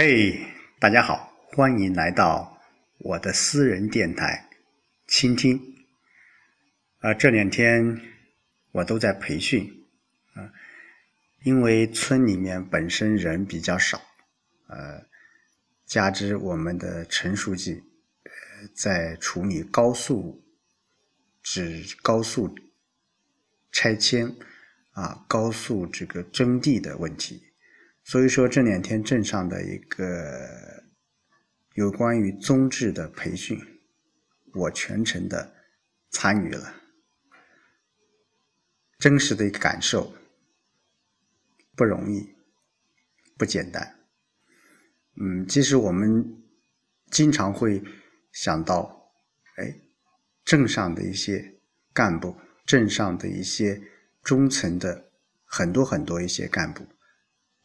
嘿，大家好，欢迎来到我的私人电台，倾听。啊，这两天我都在培训，啊，因为村里面本身人比较少，呃，加之我们的陈书记呃在处理高速指高速拆迁啊，高速这个征地的问题。所以说这两天镇上的一个有关于宗志的培训，我全程的参与了，真实的一个感受不容易，不简单。嗯，其实我们经常会想到，哎，镇上的一些干部，镇上的一些中层的很多很多一些干部。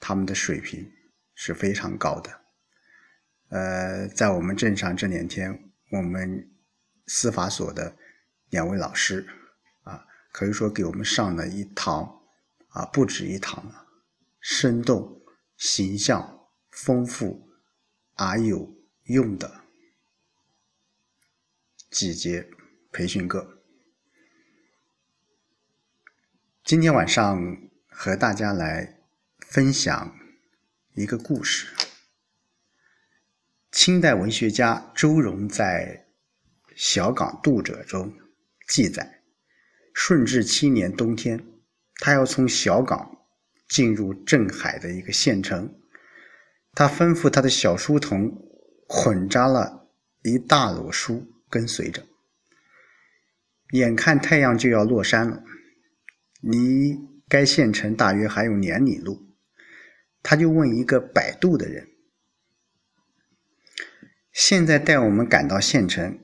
他们的水平是非常高的，呃，在我们镇上这两天，我们司法所的两位老师啊，可以说给我们上了一堂啊，不止一堂了，生动、形象、丰富而有用的几节培训课。今天晚上和大家来。分享一个故事。清代文学家周融在《小港渡者》中记载，顺治七年冬天，他要从小港进入镇海的一个县城，他吩咐他的小书童捆扎了一大摞书跟随着。眼看太阳就要落山了，离该县城大约还有两里路。他就问一个摆渡的人：“现在带我们赶到县城，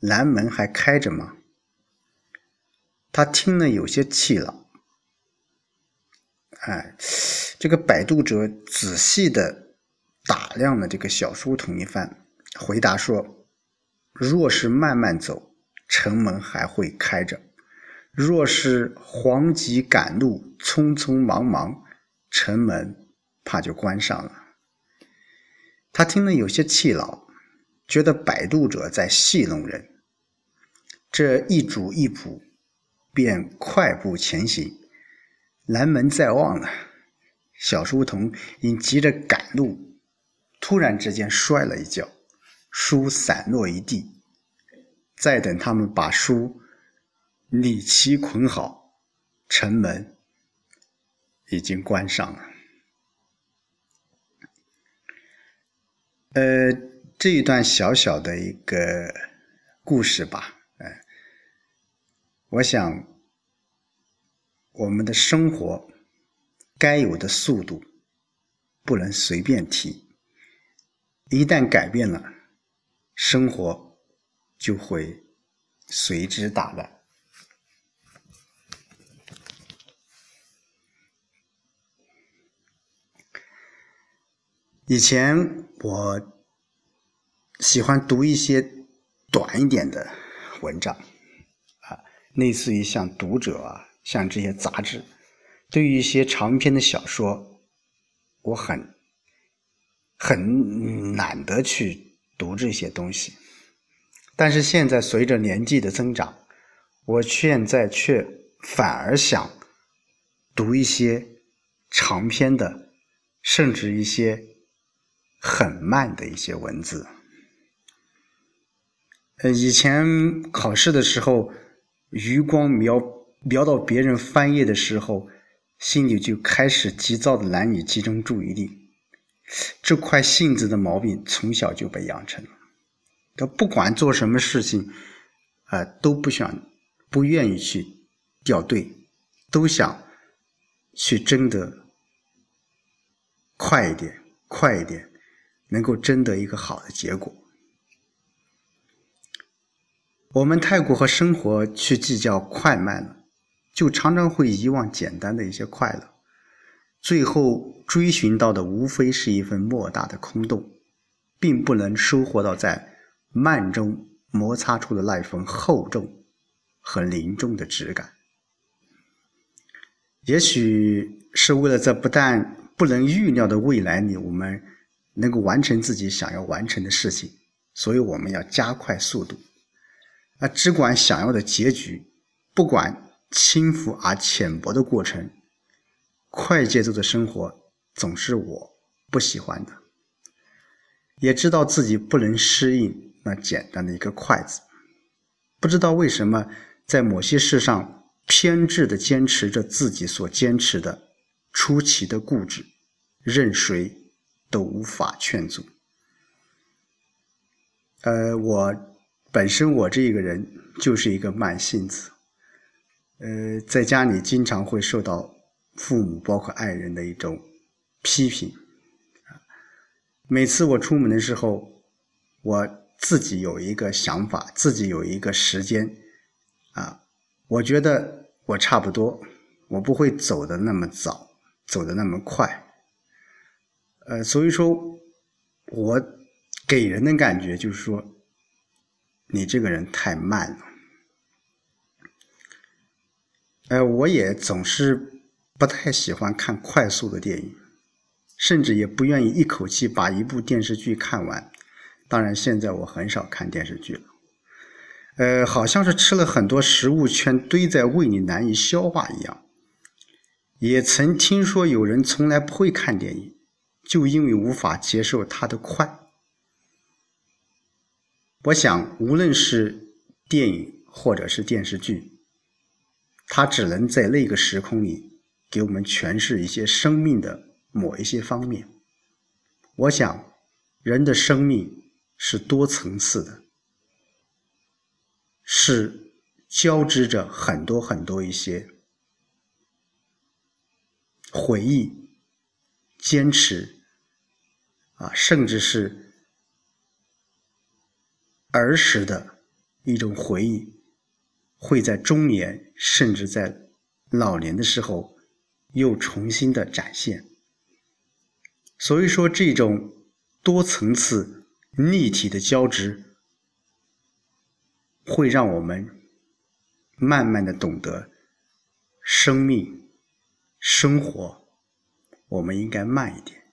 南门还开着吗？”他听了有些气恼。哎，这个摆渡者仔细的打量了这个小书童一番，回答说：“若是慢慢走，城门还会开着；若是慌急赶路，匆匆忙忙，城门。”怕就关上了。他听了有些气恼，觉得摆渡者在戏弄人。这一主一仆，便快步前行。南门在望了，小书童因急着赶路，突然之间摔了一跤，书散落一地。再等他们把书理齐捆好，城门已经关上了。呃，这一段小小的一个故事吧，呃，我想我们的生活该有的速度不能随便提，一旦改变了，生活就会随之打乱。以前我喜欢读一些短一点的文章，啊，类似于像《读者》啊，像这些杂志。对于一些长篇的小说，我很很懒得去读这些东西。但是现在随着年纪的增长，我现在却反而想读一些长篇的，甚至一些。很慢的一些文字。呃，以前考试的时候，余光瞄瞄到别人翻页的时候，心里就开始急躁的难以集中注意力。这块性子的毛病从小就被养成了。他不管做什么事情，啊，都不想、不愿意去掉队，都想去争得快一点、快一点。能够争得一个好的结果，我们太过和生活去计较快慢了，就常常会遗忘简单的一些快乐，最后追寻到的无非是一份莫大的空洞，并不能收获到在慢中摩擦出的那份厚重和凝重的质感。也许是为了在不但不能预料的未来里，我们。能够完成自己想要完成的事情，所以我们要加快速度。啊，只管想要的结局，不管轻浮而浅薄的过程，快节奏的生活总是我不喜欢的。也知道自己不能适应那简单的一个快字，不知道为什么在某些事上偏执的坚持着自己所坚持的，出奇的固执，任谁都无法劝阻。呃，我。本身我这个人就是一个慢性子，呃，在家里经常会受到父母包括爱人的一种批评，每次我出门的时候，我自己有一个想法，自己有一个时间，啊，我觉得我差不多，我不会走的那么早，走的那么快，呃，所以说，我给人的感觉就是说。你这个人太慢了，呃，我也总是不太喜欢看快速的电影，甚至也不愿意一口气把一部电视剧看完。当然，现在我很少看电视剧了，呃，好像是吃了很多食物全堆在胃里难以消化一样。也曾听说有人从来不会看电影，就因为无法接受它的快。我想，无论是电影或者是电视剧，它只能在那个时空里给我们诠释一些生命的某一些方面。我想，人的生命是多层次的，是交织着很多很多一些回忆、坚持啊，甚至是。儿时的一种回忆，会在中年，甚至在老年的时候，又重新的展现。所以说，这种多层次、立体的交织，会让我们慢慢的懂得，生命、生活，我们应该慢一点。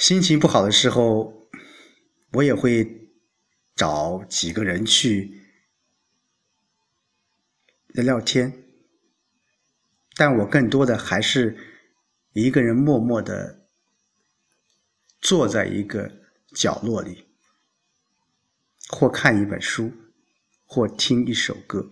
心情不好的时候。我也会找几个人去聊聊天，但我更多的还是一个人默默的坐在一个角落里，或看一本书，或听一首歌，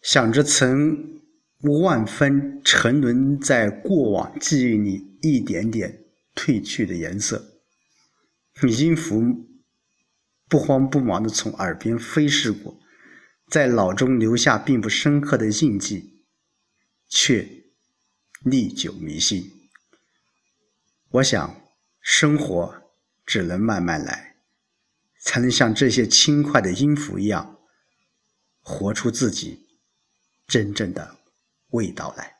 想着曾万分沉沦在过往记忆里一点点。褪去的颜色，音符不慌不忙的从耳边飞逝过，在脑中留下并不深刻的印记，却历久弥新。我想，生活只能慢慢来，才能像这些轻快的音符一样，活出自己真正的味道来。